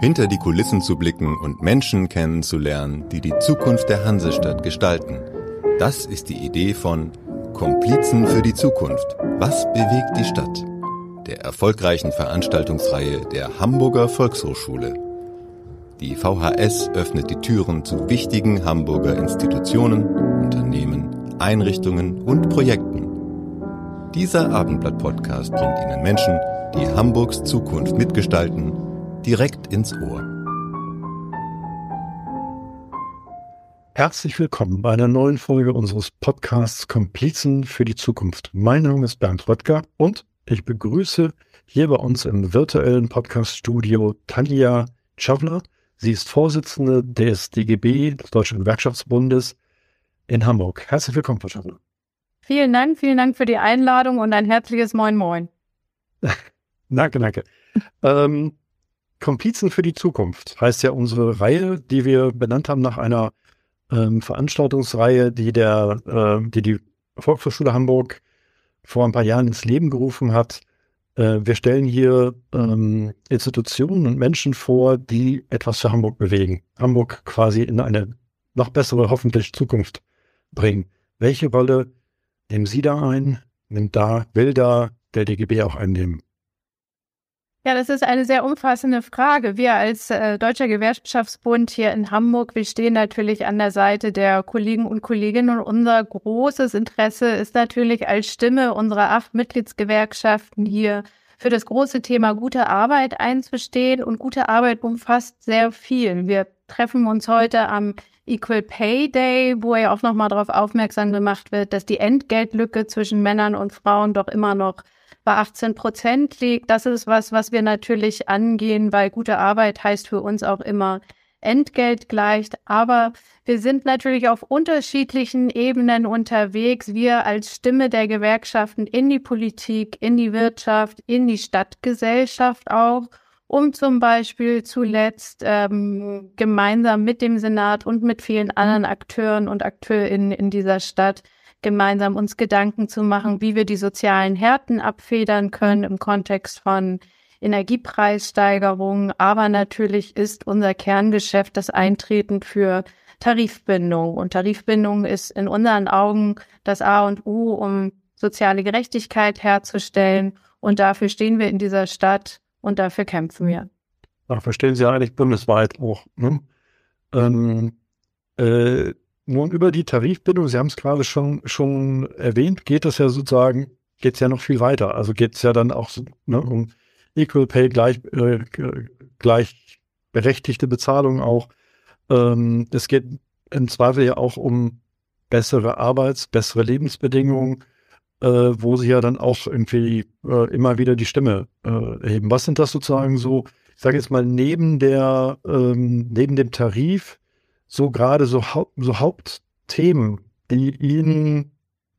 hinter die Kulissen zu blicken und Menschen kennenzulernen, die die Zukunft der Hansestadt gestalten. Das ist die Idee von Komplizen für die Zukunft. Was bewegt die Stadt? Der erfolgreichen Veranstaltungsreihe der Hamburger Volkshochschule. Die VHS öffnet die Türen zu wichtigen Hamburger Institutionen, Unternehmen, Einrichtungen und Projekten. Dieser Abendblatt-Podcast bringt Ihnen Menschen, die Hamburgs Zukunft mitgestalten direkt ins Ohr. Herzlich willkommen bei einer neuen Folge unseres Podcasts Komplizen für die Zukunft. Mein Name ist Bernd Röttger und ich begrüße hier bei uns im virtuellen Podcaststudio Tanja Czavler. Sie ist Vorsitzende des DGB, des Deutschen Gewerkschaftsbundes in Hamburg. Herzlich willkommen, Frau Czavler. Vielen Dank, vielen Dank für die Einladung und ein herzliches Moin Moin. danke, danke. ähm, Komplizen für die Zukunft heißt ja unsere Reihe, die wir benannt haben nach einer ähm, Veranstaltungsreihe, die der, äh, die die Volkshochschule Hamburg vor ein paar Jahren ins Leben gerufen hat. Äh, wir stellen hier ähm, Institutionen und Menschen vor, die etwas für Hamburg bewegen. Hamburg quasi in eine noch bessere, hoffentlich Zukunft bringen. Welche Rolle nehmen Sie da ein? Nimmt da, will da der DGB auch einnehmen? Ja, das ist eine sehr umfassende Frage. Wir als äh, Deutscher Gewerkschaftsbund hier in Hamburg, wir stehen natürlich an der Seite der Kollegen und Kolleginnen und unser großes Interesse ist natürlich als Stimme unserer acht Mitgliedsgewerkschaften hier für das große Thema gute Arbeit einzustehen. Und gute Arbeit umfasst sehr viel. Wir treffen uns heute am Equal Pay Day, wo ja auch nochmal darauf aufmerksam gemacht wird, dass die Entgeltlücke zwischen Männern und Frauen doch immer noch bei 18 Prozent liegt. Das ist was, was wir natürlich angehen, weil gute Arbeit heißt für uns auch immer Entgelt gleicht. Aber wir sind natürlich auf unterschiedlichen Ebenen unterwegs. Wir als Stimme der Gewerkschaften in die Politik, in die Wirtschaft, in die Stadtgesellschaft auch, um zum Beispiel zuletzt ähm, gemeinsam mit dem Senat und mit vielen anderen Akteuren und Akteurinnen in dieser Stadt gemeinsam uns Gedanken zu machen, wie wir die sozialen Härten abfedern können im Kontext von Energiepreissteigerungen. Aber natürlich ist unser Kerngeschäft das Eintreten für Tarifbindung. Und Tarifbindung ist in unseren Augen das A und O, um soziale Gerechtigkeit herzustellen. Und dafür stehen wir in dieser Stadt und dafür kämpfen wir. Dafür stehen Sie eigentlich bundesweit auch. Ne? Ähm, äh, nun über die Tarifbindung, Sie haben es gerade schon, schon erwähnt, geht das ja sozusagen, geht es ja noch viel weiter. Also geht es ja dann auch ne, um Equal Pay, gleich, äh, gleichberechtigte Bezahlung auch. Ähm, es geht im Zweifel ja auch um bessere Arbeits-, bessere Lebensbedingungen, äh, wo Sie ja dann auch irgendwie äh, immer wieder die Stimme äh, erheben. Was sind das sozusagen so, ich sage jetzt mal, neben der, ähm, neben dem Tarif, so gerade so, Haupt, so Hauptthemen, die ihn,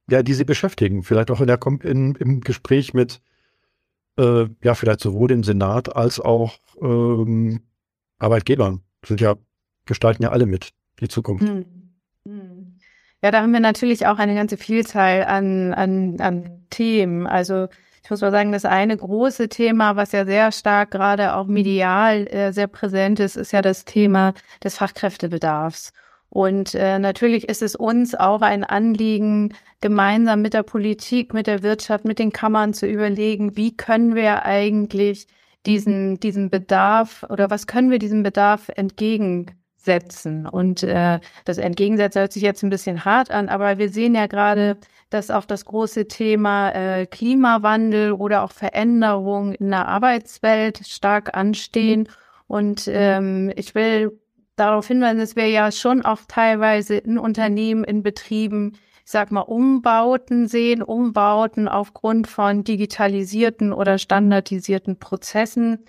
ja, die sie beschäftigen, vielleicht auch in der, in, im Gespräch mit, äh, ja, vielleicht sowohl dem Senat als auch ähm, Arbeitgebern. Sind ja, gestalten ja alle mit die Zukunft. Hm. Hm. Ja, da haben wir natürlich auch eine ganze Vielzahl an, an, an Themen. Also ich muss mal sagen, das eine große Thema, was ja sehr stark gerade auch medial äh, sehr präsent ist, ist ja das Thema des Fachkräftebedarfs. Und äh, natürlich ist es uns auch ein Anliegen, gemeinsam mit der Politik, mit der Wirtschaft, mit den Kammern zu überlegen, wie können wir eigentlich diesen, diesen Bedarf oder was können wir diesem Bedarf entgegensetzen? Und äh, das Entgegensetzen hört sich jetzt ein bisschen hart an, aber wir sehen ja gerade, dass auch das große Thema äh, Klimawandel oder auch Veränderung in der Arbeitswelt stark anstehen. Und ähm, ich will darauf hinweisen, dass wir ja schon auch teilweise in Unternehmen, in Betrieben, ich sag mal, Umbauten sehen, Umbauten aufgrund von digitalisierten oder standardisierten Prozessen,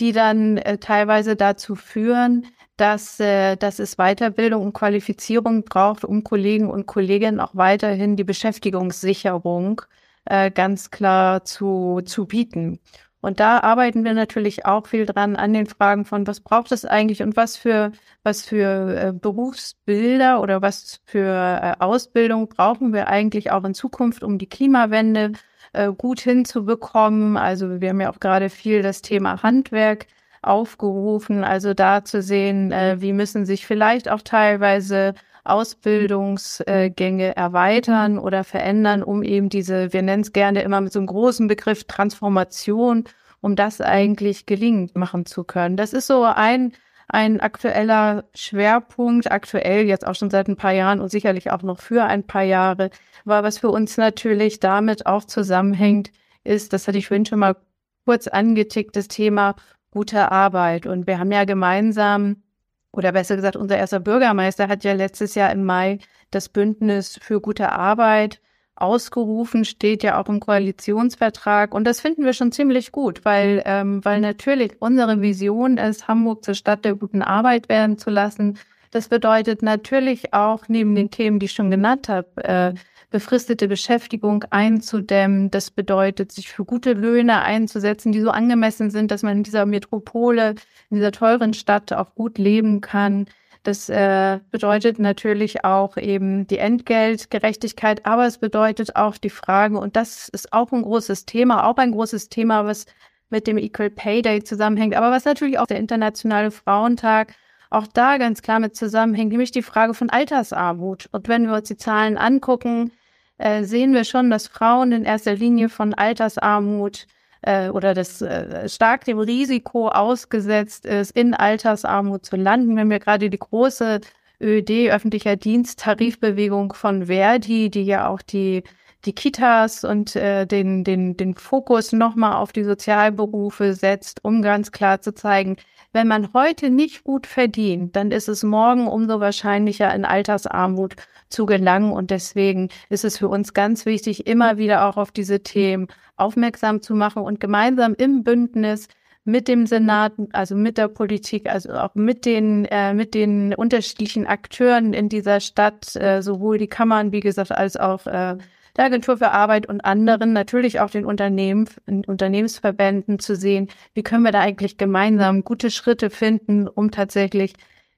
die dann äh, teilweise dazu führen, dass, äh, dass es Weiterbildung und Qualifizierung braucht, um Kollegen und Kolleginnen auch weiterhin die Beschäftigungssicherung äh, ganz klar zu, zu bieten. Und da arbeiten wir natürlich auch viel dran an den Fragen von, was braucht es eigentlich und was für, was für äh, Berufsbilder oder was für äh, Ausbildung brauchen wir eigentlich auch in Zukunft, um die Klimawende äh, gut hinzubekommen. Also wir haben ja auch gerade viel das Thema Handwerk aufgerufen, also da zu sehen, äh, wie müssen sich vielleicht auch teilweise Ausbildungsgänge erweitern oder verändern, um eben diese, wir nennen es gerne immer mit so einem großen Begriff Transformation, um das eigentlich gelingend machen zu können. Das ist so ein ein aktueller Schwerpunkt, aktuell jetzt auch schon seit ein paar Jahren und sicherlich auch noch für ein paar Jahre. Aber was für uns natürlich damit auch zusammenhängt, ist, das hatte ich vorhin schon mal kurz angetickt, das Thema gute Arbeit. Und wir haben ja gemeinsam, oder besser gesagt, unser erster Bürgermeister hat ja letztes Jahr im Mai das Bündnis für gute Arbeit ausgerufen, steht ja auch im Koalitionsvertrag. Und das finden wir schon ziemlich gut, weil, ähm, weil natürlich unsere Vision ist, Hamburg zur Stadt der guten Arbeit werden zu lassen. Das bedeutet natürlich auch neben den Themen, die ich schon genannt habe, äh, befristete Beschäftigung einzudämmen. Das bedeutet, sich für gute Löhne einzusetzen, die so angemessen sind, dass man in dieser Metropole, in dieser teuren Stadt auch gut leben kann. Das äh, bedeutet natürlich auch eben die Entgeltgerechtigkeit, aber es bedeutet auch die Frage, und das ist auch ein großes Thema, auch ein großes Thema, was mit dem Equal Pay Day zusammenhängt, aber was natürlich auch der Internationale Frauentag auch da ganz klar mit zusammenhängt, nämlich die Frage von Altersarmut. Und wenn wir uns die Zahlen angucken, äh, sehen wir schon, dass Frauen in erster Linie von Altersarmut äh, oder das äh, stark dem Risiko ausgesetzt ist, in Altersarmut zu landen. Wenn wir gerade die große ÖD, öffentlicher Dienst, Tarifbewegung von Verdi, die ja auch die die Kitas und äh, den, den, den Fokus nochmal auf die Sozialberufe setzt, um ganz klar zu zeigen, wenn man heute nicht gut verdient, dann ist es morgen umso wahrscheinlicher, in Altersarmut zu gelangen. Und deswegen ist es für uns ganz wichtig, immer wieder auch auf diese Themen aufmerksam zu machen und gemeinsam im Bündnis mit dem Senat, also mit der Politik, also auch mit den äh, mit den unterschiedlichen Akteuren in dieser Stadt, äh, sowohl die Kammern, wie gesagt, als auch äh, der Agentur für Arbeit und anderen, natürlich auch den Unternehmen, Unternehmensverbänden zu sehen, wie können wir da eigentlich gemeinsam gute Schritte finden, um tatsächlich,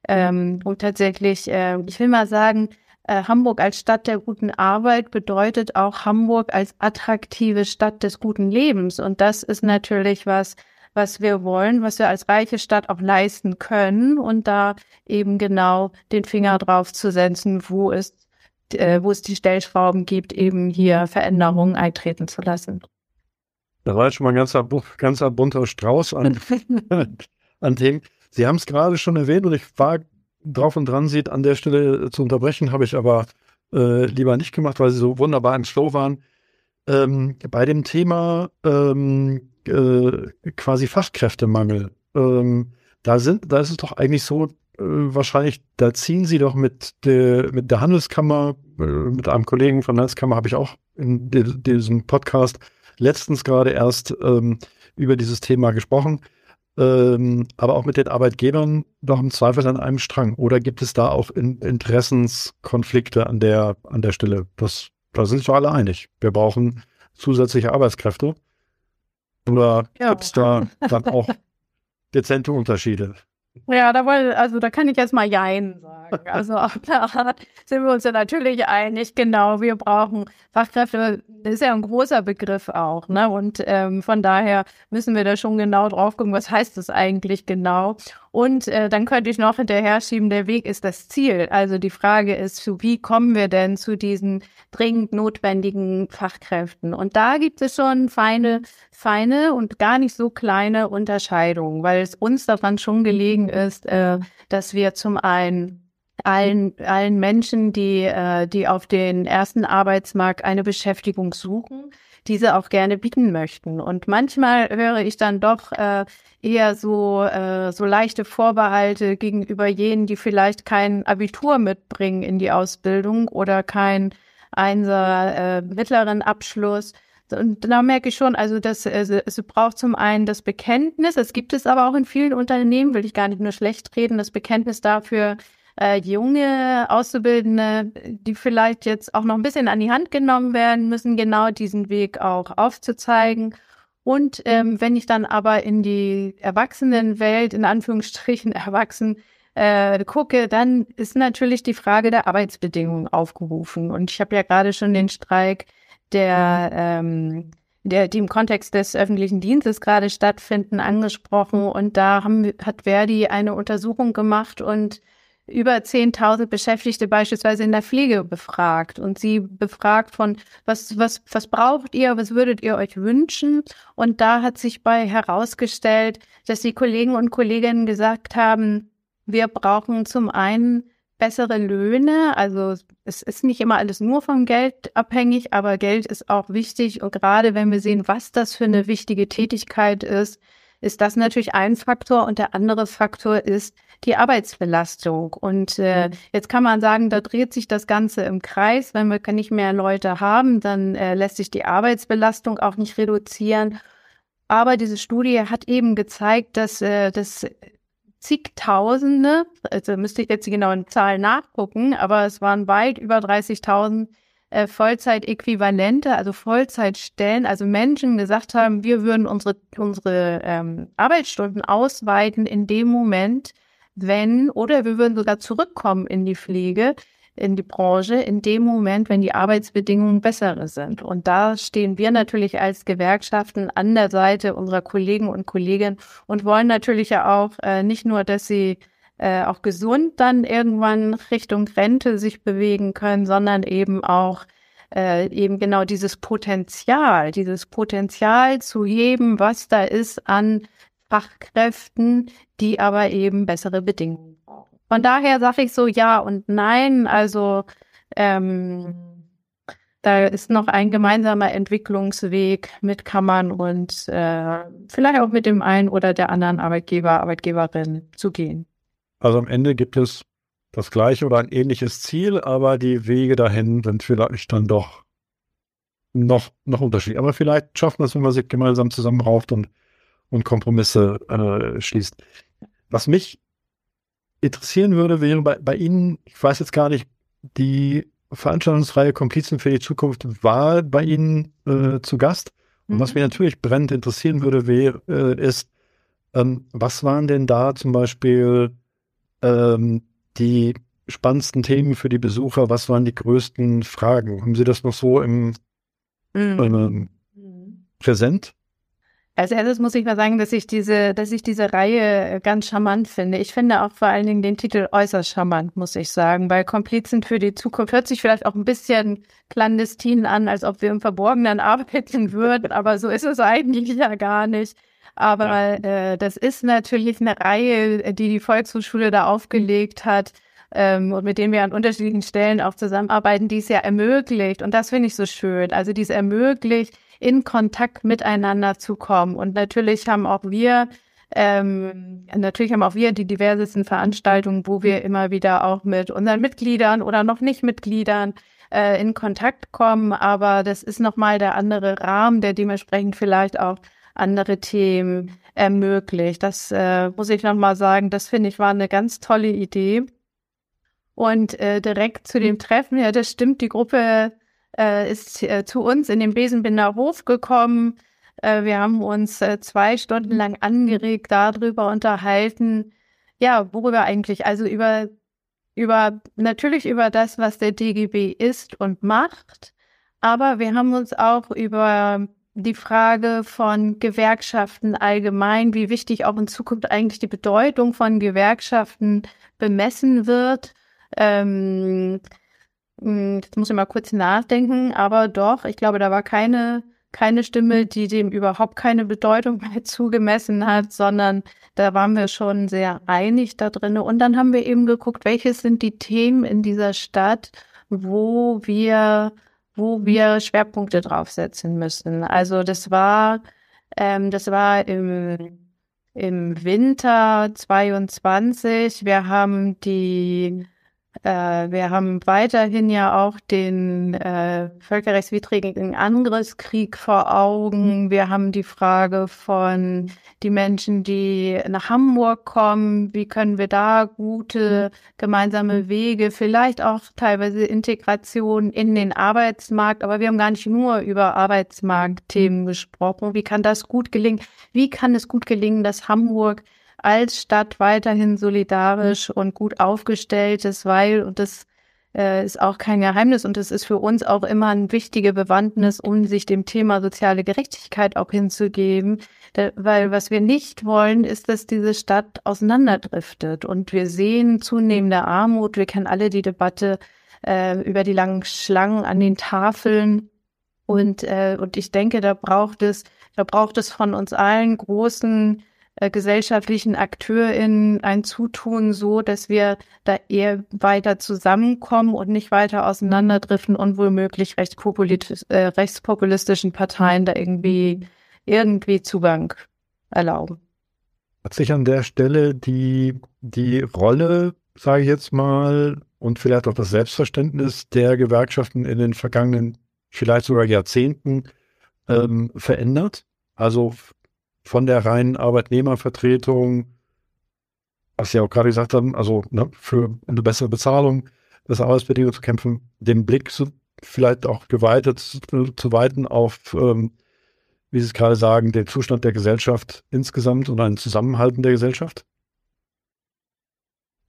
ähm, um tatsächlich, äh, ich will mal sagen, äh, Hamburg als Stadt der guten Arbeit bedeutet auch Hamburg als attraktive Stadt des guten Lebens. Und das ist natürlich was, was wir wollen, was wir als reiche Stadt auch leisten können und da eben genau den Finger drauf zu setzen, wo es äh, wo es die Stellschrauben gibt, eben hier Veränderungen eintreten zu lassen. Da war jetzt schon mal ein ganzer, ganzer bunter Strauß an, an Themen. Sie haben es gerade schon erwähnt und ich war drauf und dran, Sie an der Stelle zu unterbrechen, habe ich aber äh, lieber nicht gemacht, weil Sie so wunderbar im Slow waren. Ähm, bei dem Thema ähm, äh, quasi Fachkräftemangel, ähm, da sind, da ist es doch eigentlich so, äh, wahrscheinlich, da ziehen sie doch mit der, mit der Handelskammer, äh, mit einem Kollegen von der Handelskammer habe ich auch in diesem Podcast letztens gerade erst ähm, über dieses Thema gesprochen, ähm, aber auch mit den Arbeitgebern doch im Zweifel an einem Strang. Oder gibt es da auch in, Interessenskonflikte an der, an der Stelle? Das, da sind sich doch alle einig. Wir brauchen zusätzliche Arbeitskräfte. Oder ja. gibt es da dann auch dezente Unterschiede? Ja, da wollen, also da kann ich jetzt mal Jein sagen. Also auch da sind wir uns ja natürlich einig, genau, wir brauchen Fachkräfte, das ist ja ein großer Begriff auch, ne? Und ähm, von daher müssen wir da schon genau drauf gucken, was heißt das eigentlich genau. Und äh, dann könnte ich noch hinterher schieben, der Weg ist das Ziel. Also die Frage ist, wie kommen wir denn zu diesen dringend notwendigen Fachkräften? Und da gibt es schon feine, feine und gar nicht so kleine Unterscheidungen, weil es uns daran schon gelegen ist, äh, dass wir zum einen allen, allen Menschen, die, äh, die auf den ersten Arbeitsmarkt eine Beschäftigung suchen, diese auch gerne bieten möchten. Und manchmal höre ich dann doch äh, eher so, äh, so leichte Vorbehalte gegenüber jenen, die vielleicht kein Abitur mitbringen in die Ausbildung oder kein Einser äh, mittleren Abschluss. Und da merke ich schon, also das, also es braucht zum einen das Bekenntnis, es gibt es aber auch in vielen Unternehmen, will ich gar nicht nur schlecht reden, das Bekenntnis dafür, äh, junge Auszubildende, die vielleicht jetzt auch noch ein bisschen an die Hand genommen werden müssen, genau diesen Weg auch aufzuzeigen. Und ähm, wenn ich dann aber in die Erwachsenenwelt, in Anführungsstrichen erwachsen, äh, gucke, dann ist natürlich die Frage der Arbeitsbedingungen aufgerufen. Und ich habe ja gerade schon den Streik der, ähm, der, die im Kontext des öffentlichen Dienstes gerade stattfinden, angesprochen. Und da haben, hat Verdi eine Untersuchung gemacht und über 10.000 Beschäftigte beispielsweise in der Pflege befragt und sie befragt von, was, was, was braucht ihr, was würdet ihr euch wünschen? Und da hat sich bei herausgestellt, dass die Kollegen und Kolleginnen gesagt haben, wir brauchen zum einen bessere Löhne. Also es ist nicht immer alles nur vom Geld abhängig, aber Geld ist auch wichtig. Und gerade wenn wir sehen, was das für eine wichtige Tätigkeit ist, ist das natürlich ein Faktor und der andere Faktor ist die Arbeitsbelastung. Und äh, mhm. jetzt kann man sagen, da dreht sich das Ganze im Kreis. Wenn wir nicht mehr Leute haben, dann äh, lässt sich die Arbeitsbelastung auch nicht reduzieren. Aber diese Studie hat eben gezeigt, dass äh, das zigtausende, also müsste ich jetzt die genauen Zahlen nachgucken, aber es waren weit über 30.000 äh, Vollzeitäquivalente, also Vollzeitstellen, also Menschen gesagt haben, wir würden unsere, unsere ähm, Arbeitsstunden ausweiten in dem Moment, wenn, oder wir würden sogar zurückkommen in die Pflege, in die Branche, in dem Moment, wenn die Arbeitsbedingungen bessere sind. Und da stehen wir natürlich als Gewerkschaften an der Seite unserer Kollegen und Kolleginnen und wollen natürlich ja auch äh, nicht nur, dass sie äh, auch gesund dann irgendwann Richtung Rente sich bewegen können, sondern eben auch äh, eben genau dieses Potenzial, dieses Potenzial zu heben, was da ist an Fachkräften, die aber eben bessere Bedingungen. Von daher sage ich so ja und nein. Also ähm, da ist noch ein gemeinsamer Entwicklungsweg mit Kammern und äh, vielleicht auch mit dem einen oder der anderen Arbeitgeber, Arbeitgeberin zu gehen. Also am Ende gibt es das gleiche oder ein ähnliches Ziel, aber die Wege dahin sind vielleicht dann doch noch, noch unterschiedlich. Aber vielleicht schaffen wir es, wenn man sich gemeinsam zusammenrauft und, und Kompromisse äh, schließt. Was mich interessieren würde, wäre bei, bei Ihnen, ich weiß jetzt gar nicht, die Veranstaltungsreihe Komplizen für die Zukunft war bei Ihnen äh, zu Gast. Und mhm. was mich natürlich brennend interessieren würde, wäre, äh, ist, ähm, was waren denn da zum Beispiel ähm, die spannendsten Themen für die Besucher? Was waren die größten Fragen? Haben Sie das noch so im mhm. ähm, präsent? Als erstes muss ich mal sagen, dass ich diese, dass ich diese Reihe ganz charmant finde. Ich finde auch vor allen Dingen den Titel äußerst charmant, muss ich sagen, weil Komplizen für die Zukunft hört sich vielleicht auch ein bisschen clandestin an, als ob wir im Verborgenen arbeiten würden, aber so ist es eigentlich ja gar nicht. Aber ja. äh, das ist natürlich eine Reihe, die die Volkshochschule da aufgelegt hat ähm, und mit denen wir an unterschiedlichen Stellen auch zusammenarbeiten, die es ja ermöglicht. Und das finde ich so schön. Also die es ermöglicht, in Kontakt miteinander zu kommen. Und natürlich haben auch wir ähm, natürlich haben auch wir die diversesten Veranstaltungen, wo wir immer wieder auch mit unseren Mitgliedern oder noch nicht Mitgliedern äh, in Kontakt kommen. Aber das ist nochmal der andere Rahmen, der dementsprechend vielleicht auch andere Themen ermöglicht. Das äh, muss ich nochmal sagen, das finde ich war eine ganz tolle Idee. Und äh, direkt zu dem Treffen, ja, das stimmt, die Gruppe äh, ist äh, zu uns in den Besenbinder Hof gekommen. Äh, wir haben uns äh, zwei Stunden lang angeregt darüber unterhalten, ja, worüber eigentlich, also über, über, natürlich über das, was der DGB ist und macht, aber wir haben uns auch über die Frage von Gewerkschaften allgemein, wie wichtig auch in Zukunft eigentlich die Bedeutung von Gewerkschaften bemessen wird. Ähm, hm, jetzt muss ich mal kurz nachdenken, aber doch, ich glaube, da war keine, keine Stimme, die dem überhaupt keine Bedeutung mehr zugemessen hat, sondern da waren wir schon sehr einig da drin. Und dann haben wir eben geguckt, welche sind die Themen in dieser Stadt, wo wir wo wir Schwerpunkte draufsetzen müssen. Also das war, ähm, das war im, im Winter 22. Wir haben die äh, wir haben weiterhin ja auch den äh, völkerrechtswidrigen Angriffskrieg vor Augen. Mhm. Wir haben die Frage von die Menschen, die nach Hamburg kommen. Wie können wir da gute gemeinsame Wege, vielleicht auch teilweise Integration in den Arbeitsmarkt. Aber wir haben gar nicht nur über Arbeitsmarktthemen gesprochen. Wie kann das gut gelingen? Wie kann es gut gelingen, dass Hamburg als Stadt weiterhin solidarisch und gut aufgestellt ist, weil, und das äh, ist auch kein Geheimnis und es ist für uns auch immer ein wichtige Bewandtnis, um sich dem Thema soziale Gerechtigkeit auch hinzugeben. Da, weil was wir nicht wollen, ist, dass diese Stadt auseinanderdriftet. Und wir sehen zunehmende Armut. Wir kennen alle die Debatte äh, über die langen Schlangen an den Tafeln. Und, äh, und ich denke, da braucht es, da braucht es von uns allen großen äh, gesellschaftlichen AkteurInnen ein Zutun so, dass wir da eher weiter zusammenkommen und nicht weiter auseinanderdriften und womöglich äh, rechtspopulistischen Parteien da irgendwie, irgendwie Zugang erlauben. Hat sich an der Stelle die, die Rolle, sage ich jetzt mal, und vielleicht auch das Selbstverständnis der Gewerkschaften in den vergangenen, vielleicht sogar Jahrzehnten ähm, verändert? Also von der reinen Arbeitnehmervertretung, was Sie auch gerade gesagt haben, also ne, für eine bessere Bezahlung, das Arbeitsbedingungen zu kämpfen, den Blick zu, vielleicht auch geweitet zu, zu weiten auf, ähm, wie Sie es gerade sagen, den Zustand der Gesellschaft insgesamt und ein Zusammenhalten der Gesellschaft?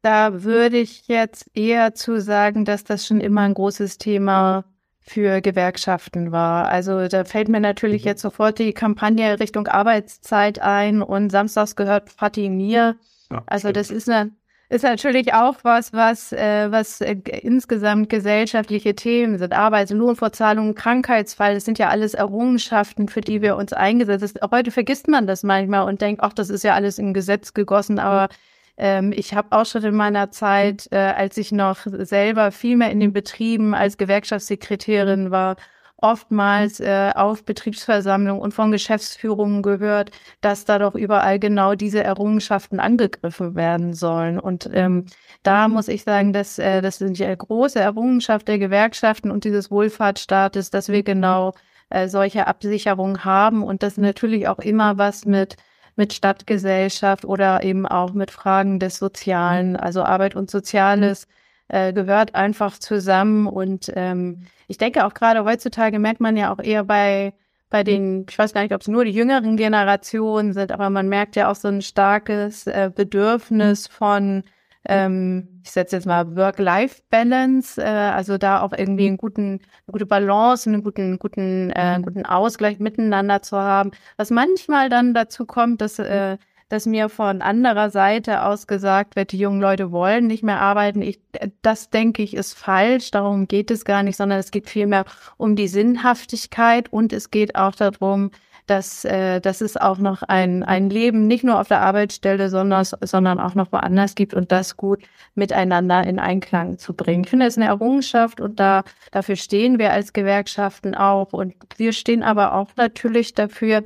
Da würde ich jetzt eher zu sagen, dass das schon immer ein großes Thema für Gewerkschaften war. Also da fällt mir natürlich mhm. jetzt sofort die Kampagne Richtung Arbeitszeit ein und samstags gehört Fatih mir. Ja, also das ist eine ist natürlich auch was, was, äh, was äh, insgesamt gesellschaftliche Themen sind. Arbeits- und Krankheitsfall, das sind ja alles Errungenschaften, für die wir uns eingesetzt haben. Heute vergisst man das manchmal und denkt, ach, das ist ja alles in Gesetz gegossen, aber ähm, ich habe auch schon in meiner Zeit, äh, als ich noch selber viel mehr in den Betrieben als Gewerkschaftssekretärin war, oftmals äh, auf Betriebsversammlungen und von Geschäftsführungen gehört, dass da doch überall genau diese Errungenschaften angegriffen werden sollen. Und ähm, da muss ich sagen, dass äh, das sind ja große Errungenschaft der Gewerkschaften und dieses Wohlfahrtsstaates, dass wir genau äh, solche Absicherungen haben und das natürlich auch immer was mit mit Stadtgesellschaft oder eben auch mit Fragen des Sozialen. Also Arbeit und Soziales äh, gehört einfach zusammen. Und ähm, ich denke auch gerade heutzutage merkt man ja auch eher bei bei den, ich weiß gar nicht, ob es nur die jüngeren Generationen sind, aber man merkt ja auch so ein starkes äh, Bedürfnis von ähm, ich setze jetzt mal Work-Life-Balance, äh, also da auch irgendwie einen guten, eine gute Balance, einen guten, guten, äh, einen guten Ausgleich miteinander zu haben. Was manchmal dann dazu kommt, dass, äh, dass mir von anderer Seite aus gesagt wird, die jungen Leute wollen nicht mehr arbeiten. Ich, das denke ich ist falsch. Darum geht es gar nicht, sondern es geht vielmehr um die Sinnhaftigkeit und es geht auch darum, dass, äh, dass es auch noch ein, ein Leben nicht nur auf der Arbeitsstelle, sondern, sondern auch noch woanders gibt und das gut miteinander in Einklang zu bringen. Ich finde, das ist eine Errungenschaft und da, dafür stehen wir als Gewerkschaften auch. Und wir stehen aber auch natürlich dafür,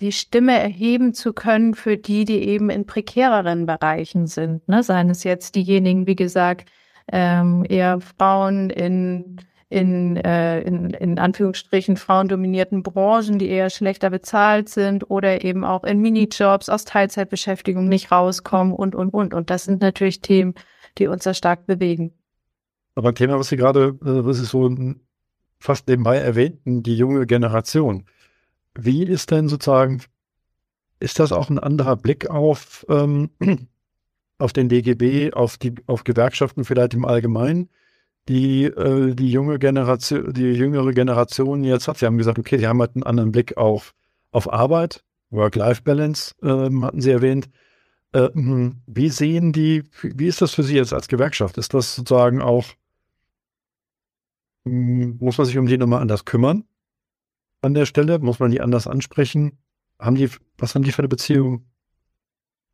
die Stimme erheben zu können für die, die eben in prekäreren Bereichen sind. Ne? Seien es jetzt diejenigen, wie gesagt, ähm, eher Frauen in in, äh, in, in Anführungsstrichen frauendominierten Branchen, die eher schlechter bezahlt sind oder eben auch in Minijobs aus Teilzeitbeschäftigung nicht rauskommen und, und, und. Und das sind natürlich Themen, die uns da stark bewegen. Aber ein Thema, was Sie gerade, äh, was Sie so fast nebenbei erwähnten, die junge Generation. Wie ist denn sozusagen, ist das auch ein anderer Blick auf, ähm, auf den DGB, auf die, auf Gewerkschaften vielleicht im Allgemeinen? Die, äh, die junge Generation, die jüngere Generation jetzt hat. Sie haben gesagt, okay, sie haben halt einen anderen Blick auf, auf Arbeit, Work-Life-Balance, ähm, hatten Sie erwähnt. Äh, wie sehen die, wie ist das für Sie jetzt als Gewerkschaft? Ist das sozusagen auch, hm, muss man sich um die nochmal anders kümmern an der Stelle? Muss man die anders ansprechen? Haben die, was haben die für eine Beziehung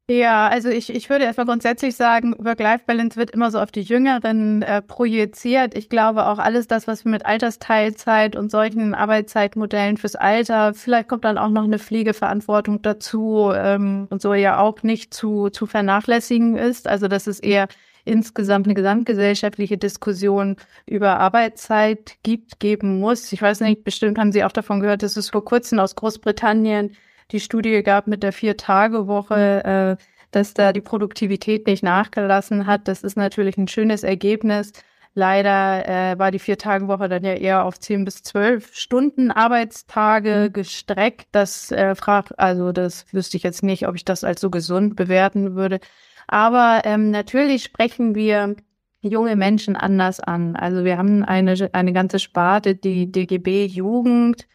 ja, also ich, ich würde erstmal grundsätzlich sagen, Work-Life-Balance wird immer so auf die Jüngeren äh, projiziert. Ich glaube auch alles das, was wir mit Altersteilzeit und solchen Arbeitszeitmodellen fürs Alter, vielleicht kommt dann auch noch eine Pflegeverantwortung dazu ähm, und so ja auch nicht zu, zu vernachlässigen ist. Also das ist eher insgesamt eine gesamtgesellschaftliche Diskussion über Arbeitszeit gibt, geben muss. Ich weiß nicht, bestimmt haben Sie auch davon gehört, dass es vor kurzem aus Großbritannien die Studie gab mit der Vier-Tage-Woche, äh, dass da die Produktivität nicht nachgelassen hat. Das ist natürlich ein schönes Ergebnis. Leider äh, war die Vier-Tage-Woche dann ja eher auf zehn bis zwölf Stunden Arbeitstage gestreckt. Das äh, fragt, also das wüsste ich jetzt nicht, ob ich das als so gesund bewerten würde. Aber ähm, natürlich sprechen wir junge Menschen anders an. Also wir haben eine, eine ganze Sparte, die DGB Jugend,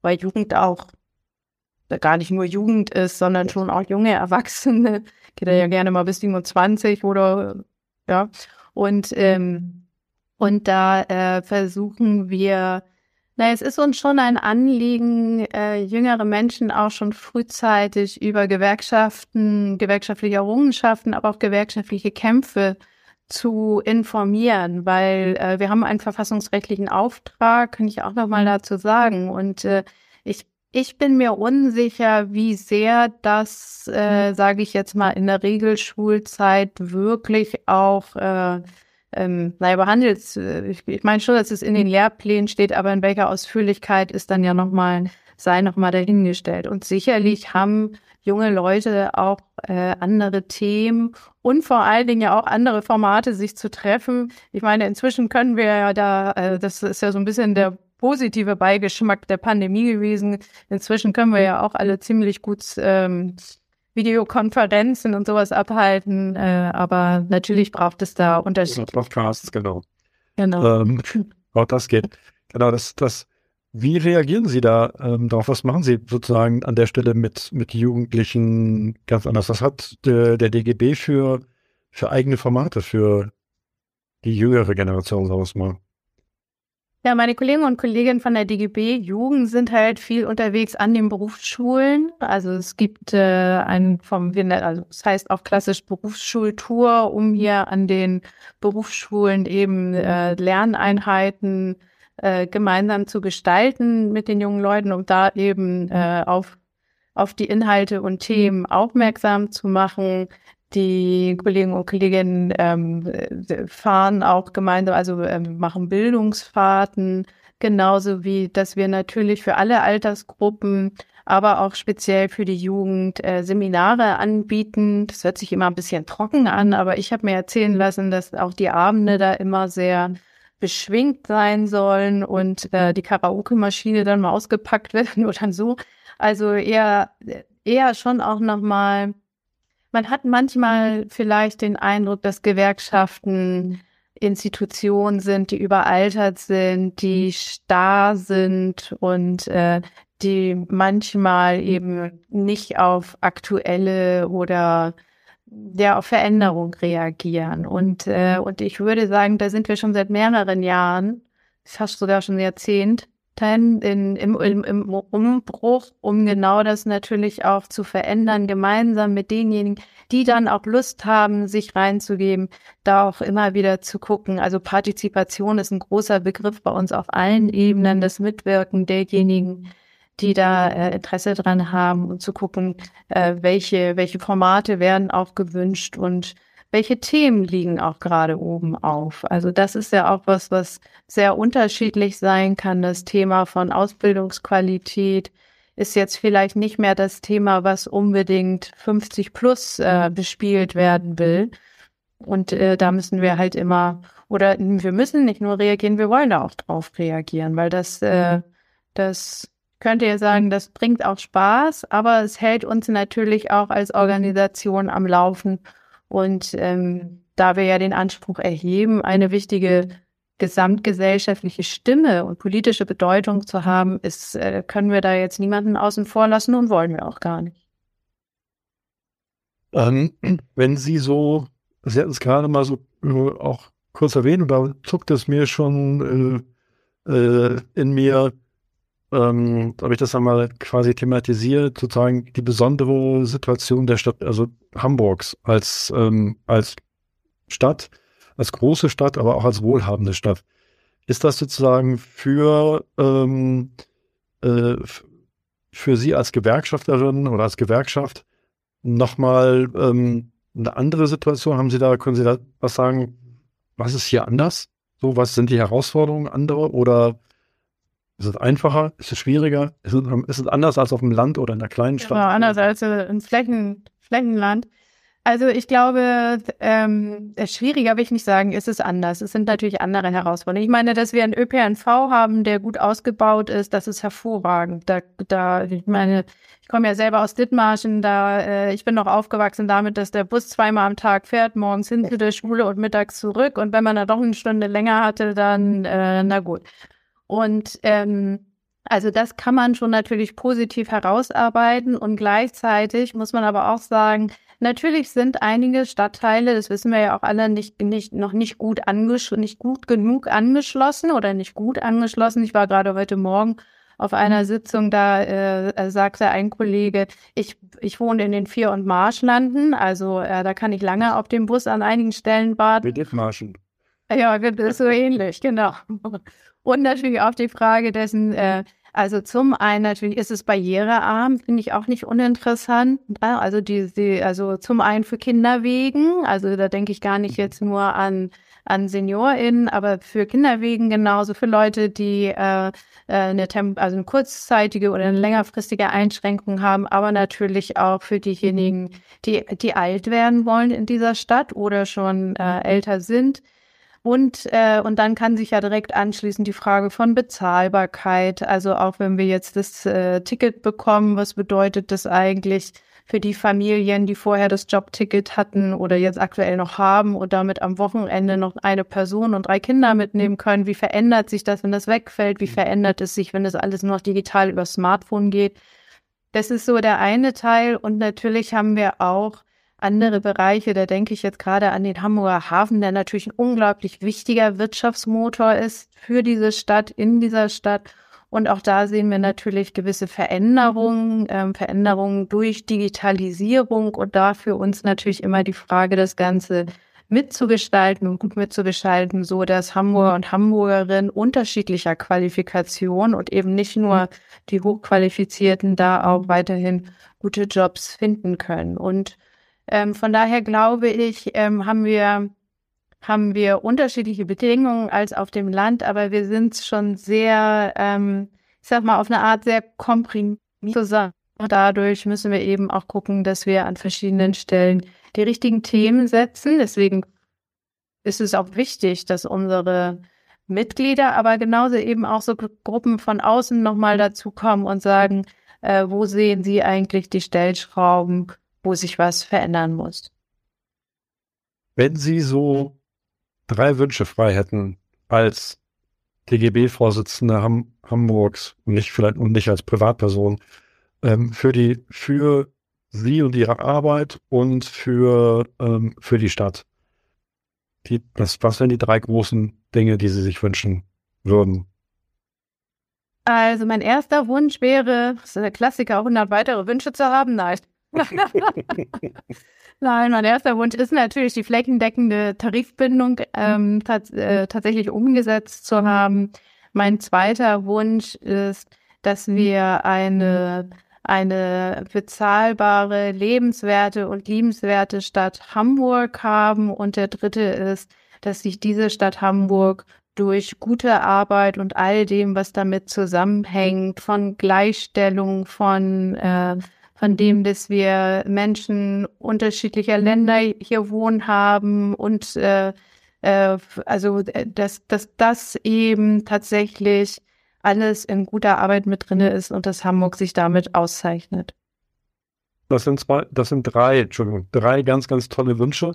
weil Jugend auch gar nicht nur Jugend ist, sondern schon auch junge Erwachsene. Geht ja gerne mal bis 27 oder ja. Und, ähm, und da äh, versuchen wir, na, es ist uns schon ein Anliegen, äh, jüngere Menschen auch schon frühzeitig über Gewerkschaften, gewerkschaftliche Errungenschaften, aber auch gewerkschaftliche Kämpfe zu informieren, weil äh, wir haben einen verfassungsrechtlichen Auftrag, kann ich auch noch mal dazu sagen. Und äh, ich ich bin mir unsicher, wie sehr das, äh, sage ich jetzt mal, in der Regelschulzeit wirklich auch äh, ähm, naja, behandelt. Äh, ich, ich meine schon, dass es in den Lehrplänen steht, aber in welcher Ausführlichkeit ist dann ja nochmal, sei nochmal dahingestellt. Und sicherlich haben junge Leute auch äh, andere Themen und vor allen Dingen ja auch andere Formate, sich zu treffen. Ich meine, inzwischen können wir ja da, äh, das ist ja so ein bisschen der positive Beigeschmack der Pandemie gewesen. Inzwischen können wir ja auch alle ziemlich gut ähm, Videokonferenzen und sowas abhalten, äh, aber natürlich braucht es da Unterschiede. Podcasts, genau. Genau. Ähm, auch das geht. Genau, das, das, wie reagieren Sie da ähm, darauf? Was machen Sie sozusagen an der Stelle mit, mit Jugendlichen ganz anders? Was hat der, der DGB für, für eigene Formate für die jüngere Generation, sagen wir mal? Ja, meine Kollegen und Kolleginnen von der DGB Jugend sind halt viel unterwegs an den Berufsschulen. Also es gibt äh, ein vom, also es heißt auch klassisch Berufsschultour, um hier an den Berufsschulen eben äh, Lerneinheiten äh, gemeinsam zu gestalten mit den jungen Leuten, um da eben äh, auf, auf die Inhalte und Themen aufmerksam zu machen. Die Kollegen und Kolleginnen ähm, fahren auch gemeinsam, also ähm, machen Bildungsfahrten, genauso wie, dass wir natürlich für alle Altersgruppen, aber auch speziell für die Jugend äh, Seminare anbieten. Das hört sich immer ein bisschen trocken an, aber ich habe mir erzählen lassen, dass auch die Abende da immer sehr beschwingt sein sollen und äh, die Karaoke-Maschine dann mal ausgepackt werden oder so. Also eher, eher schon auch nochmal, man hat manchmal vielleicht den Eindruck, dass Gewerkschaften Institutionen sind, die überaltert sind, die starr sind und äh, die manchmal eben nicht auf aktuelle oder ja auf Veränderung reagieren. Und, äh, und ich würde sagen, da sind wir schon seit mehreren Jahren, fast sogar schon Jahrzehnt, in, im, im, im Umbruch, um genau das natürlich auch zu verändern, gemeinsam mit denjenigen, die dann auch Lust haben, sich reinzugeben, da auch immer wieder zu gucken. Also Partizipation ist ein großer Begriff bei uns auf allen Ebenen, das Mitwirken derjenigen, die da äh, Interesse dran haben und zu gucken, äh, welche, welche Formate werden auch gewünscht und welche Themen liegen auch gerade oben auf. Also das ist ja auch was, was sehr unterschiedlich sein kann. Das Thema von Ausbildungsqualität ist jetzt vielleicht nicht mehr das Thema, was unbedingt 50 plus äh, bespielt werden will. Und äh, da müssen wir halt immer, oder wir müssen nicht nur reagieren, wir wollen da auch drauf reagieren, weil das, äh, das könnte ja sagen, das bringt auch Spaß, aber es hält uns natürlich auch als Organisation am Laufen. Und ähm, da wir ja den Anspruch erheben, eine wichtige gesamtgesellschaftliche Stimme und politische Bedeutung zu haben, ist, äh, können wir da jetzt niemanden außen vor lassen und wollen wir auch gar nicht. Ähm, wenn Sie so, Sie hatten es gerade mal so äh, auch kurz erwähnt, da zuckt es mir schon äh, äh in mir, ähm, habe ich das einmal quasi thematisiert, sozusagen die besondere Situation der Stadt, also Hamburgs als, ähm, als Stadt, als große Stadt, aber auch als wohlhabende Stadt. Ist das sozusagen für, ähm, äh, für Sie als Gewerkschafterin oder als Gewerkschaft nochmal ähm, eine andere Situation? Haben Sie da, können Sie da was sagen, was ist hier anders? So, was sind die Herausforderungen andere oder ist es einfacher? Ist es schwieriger? Ist es, ist es anders als auf dem Land oder in einer kleinen Stadt? Genau, anders als im Flächen, Flächenland. Also ich glaube, ähm, schwieriger will ich nicht sagen, ist es anders. Es sind natürlich andere Herausforderungen. Ich meine, dass wir einen ÖPNV haben, der gut ausgebaut ist, das ist hervorragend. Da, da, ich meine, ich komme ja selber aus Dithmarschen, da äh, ich bin noch aufgewachsen damit, dass der Bus zweimal am Tag fährt, morgens hin zu der Schule und mittags zurück. Und wenn man da doch eine Stunde länger hatte, dann äh, na gut. Und ähm, also das kann man schon natürlich positiv herausarbeiten und gleichzeitig muss man aber auch sagen, Natürlich sind einige Stadtteile, das wissen wir ja auch alle, nicht, nicht, noch nicht gut, angesch nicht gut genug angeschlossen oder nicht gut angeschlossen. Ich war gerade heute Morgen auf einer mhm. Sitzung, da äh, sagte ein Kollege, ich, ich wohne in den Vier- und Marschlanden, also äh, da kann ich lange auf dem Bus an einigen Stellen warten. Mit Marschen. Ja, so ähnlich, genau. Und natürlich auch die Frage dessen, äh, also zum einen natürlich ist es barrierearm, finde ich auch nicht uninteressant. Also die, die, also zum einen für Kinderwegen, also da denke ich gar nicht jetzt nur an an SeniorInnen, aber für Kinderwegen genauso, für Leute, die äh, äh eine, Temp also eine kurzzeitige oder eine längerfristige Einschränkung haben, aber natürlich auch für diejenigen, die, die alt werden wollen in dieser Stadt oder schon äh, älter sind. Und, äh, und dann kann sich ja direkt anschließen die Frage von Bezahlbarkeit. Also auch wenn wir jetzt das äh, Ticket bekommen, was bedeutet das eigentlich für die Familien, die vorher das Jobticket hatten oder jetzt aktuell noch haben und damit am Wochenende noch eine Person und drei Kinder mitnehmen können? Wie verändert sich das, wenn das wegfällt? Wie verändert es sich, wenn das alles nur noch digital über Smartphone geht? Das ist so der eine Teil. Und natürlich haben wir auch andere Bereiche, da denke ich jetzt gerade an den Hamburger Hafen, der natürlich ein unglaublich wichtiger Wirtschaftsmotor ist für diese Stadt, in dieser Stadt. Und auch da sehen wir natürlich gewisse Veränderungen, ähm, Veränderungen durch Digitalisierung und da für uns natürlich immer die Frage, das Ganze mitzugestalten und gut mitzugestalten, so dass Hamburger und Hamburgerinnen unterschiedlicher Qualifikation und eben nicht nur die Hochqualifizierten da auch weiterhin gute Jobs finden können. Und ähm, von daher glaube ich, ähm, haben wir haben wir unterschiedliche Bedingungen als auf dem Land, aber wir sind schon sehr, ähm, ich sag mal, auf eine Art sehr komprimiert zusammen. Dadurch müssen wir eben auch gucken, dass wir an verschiedenen Stellen die richtigen Themen setzen. Deswegen ist es auch wichtig, dass unsere Mitglieder, aber genauso eben auch so Gruppen von außen nochmal dazukommen und sagen, äh, wo sehen Sie eigentlich die Stellschrauben, wo sich was verändern muss. Wenn Sie so drei Wünsche frei hätten als DGB-Vorsitzende Ham Hamburgs und nicht vielleicht und nicht als Privatperson ähm, für die für Sie und Ihre Arbeit und für ähm, für die Stadt. Die, das, was wären die drei großen Dinge, die Sie sich wünschen würden? Also mein erster Wunsch wäre, das ist der Klassiker, 100 weitere Wünsche zu haben. Nein. Nein, mein erster Wunsch ist natürlich, die flächendeckende Tarifbindung ähm, tats äh, tatsächlich umgesetzt zu haben. Mein zweiter Wunsch ist, dass wir eine, eine bezahlbare, lebenswerte und liebenswerte Stadt Hamburg haben. Und der dritte ist, dass sich diese Stadt Hamburg durch gute Arbeit und all dem, was damit zusammenhängt, von Gleichstellung, von äh, von dem, dass wir Menschen unterschiedlicher Länder hier wohnen haben und äh, äh, also dass, dass das eben tatsächlich alles in guter Arbeit mit drin ist und dass Hamburg sich damit auszeichnet. Das sind zwei, das sind drei, Entschuldigung, drei ganz, ganz tolle Wünsche.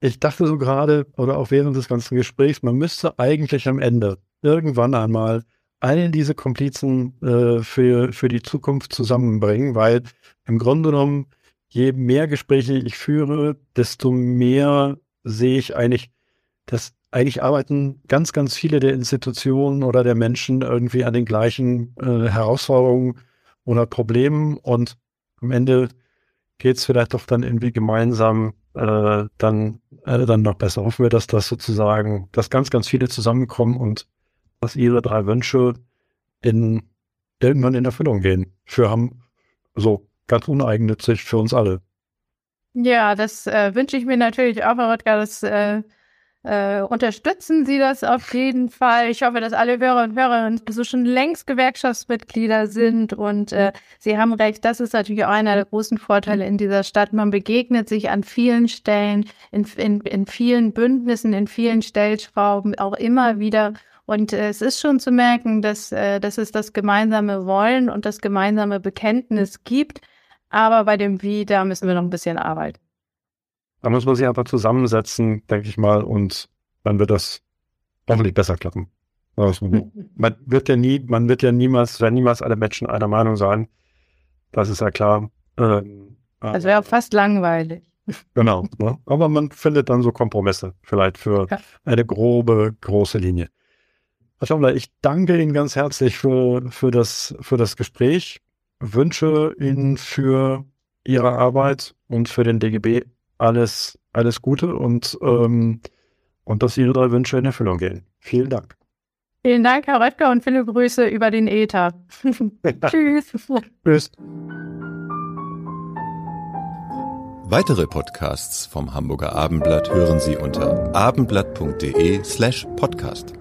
Ich dachte so gerade oder auch während des ganzen Gesprächs, man müsste eigentlich am Ende irgendwann einmal all diese Komplizen äh, für, für die Zukunft zusammenbringen, weil im Grunde genommen, je mehr Gespräche ich führe, desto mehr sehe ich eigentlich, dass eigentlich arbeiten ganz, ganz viele der Institutionen oder der Menschen irgendwie an den gleichen äh, Herausforderungen oder Problemen und am Ende geht es vielleicht doch dann irgendwie gemeinsam äh, dann, äh, dann noch besser. Hoffen wir, dass das sozusagen, dass ganz, ganz viele zusammenkommen und dass ihre drei Wünsche in irgendwann in Erfüllung gehen. Für haben so ganz uneigennützig für uns alle. Ja, das äh, wünsche ich mir natürlich auch, Herr Röttger. Das äh, äh, unterstützen Sie das auf jeden Fall. Ich hoffe, dass alle Hörer und Hörerinnen so schon längst Gewerkschaftsmitglieder sind und äh, Sie haben recht, das ist natürlich auch einer der großen Vorteile in dieser Stadt. Man begegnet sich an vielen Stellen, in, in, in vielen Bündnissen, in vielen Stellschrauben auch immer wieder. Und äh, es ist schon zu merken, dass, äh, dass es das gemeinsame Wollen und das gemeinsame Bekenntnis gibt. Aber bei dem Wie, da müssen wir noch ein bisschen arbeiten. Da muss man sich einfach zusammensetzen, denke ich mal, und dann wird das hoffentlich besser klappen. man wird ja nie, man wird ja niemals, werden niemals alle Menschen einer Meinung sein. Das ist ja klar. Ähm, das wäre fast langweilig. Genau. Ne? Aber man findet dann so Kompromisse, vielleicht für ja. eine grobe, große Linie. Herr Schaumler, ich danke Ihnen ganz herzlich für, für, das, für das Gespräch, wünsche Ihnen für Ihre Arbeit und für den DGB alles, alles Gute und, ähm, und dass Ihre drei Wünsche in Erfüllung gehen. Vielen Dank. Vielen Dank, Herr Röttger, und viele Grüße über den Ether. Tschüss. Tschüss. Weitere Podcasts vom Hamburger Abendblatt hören Sie unter abendblatt.de slash podcast.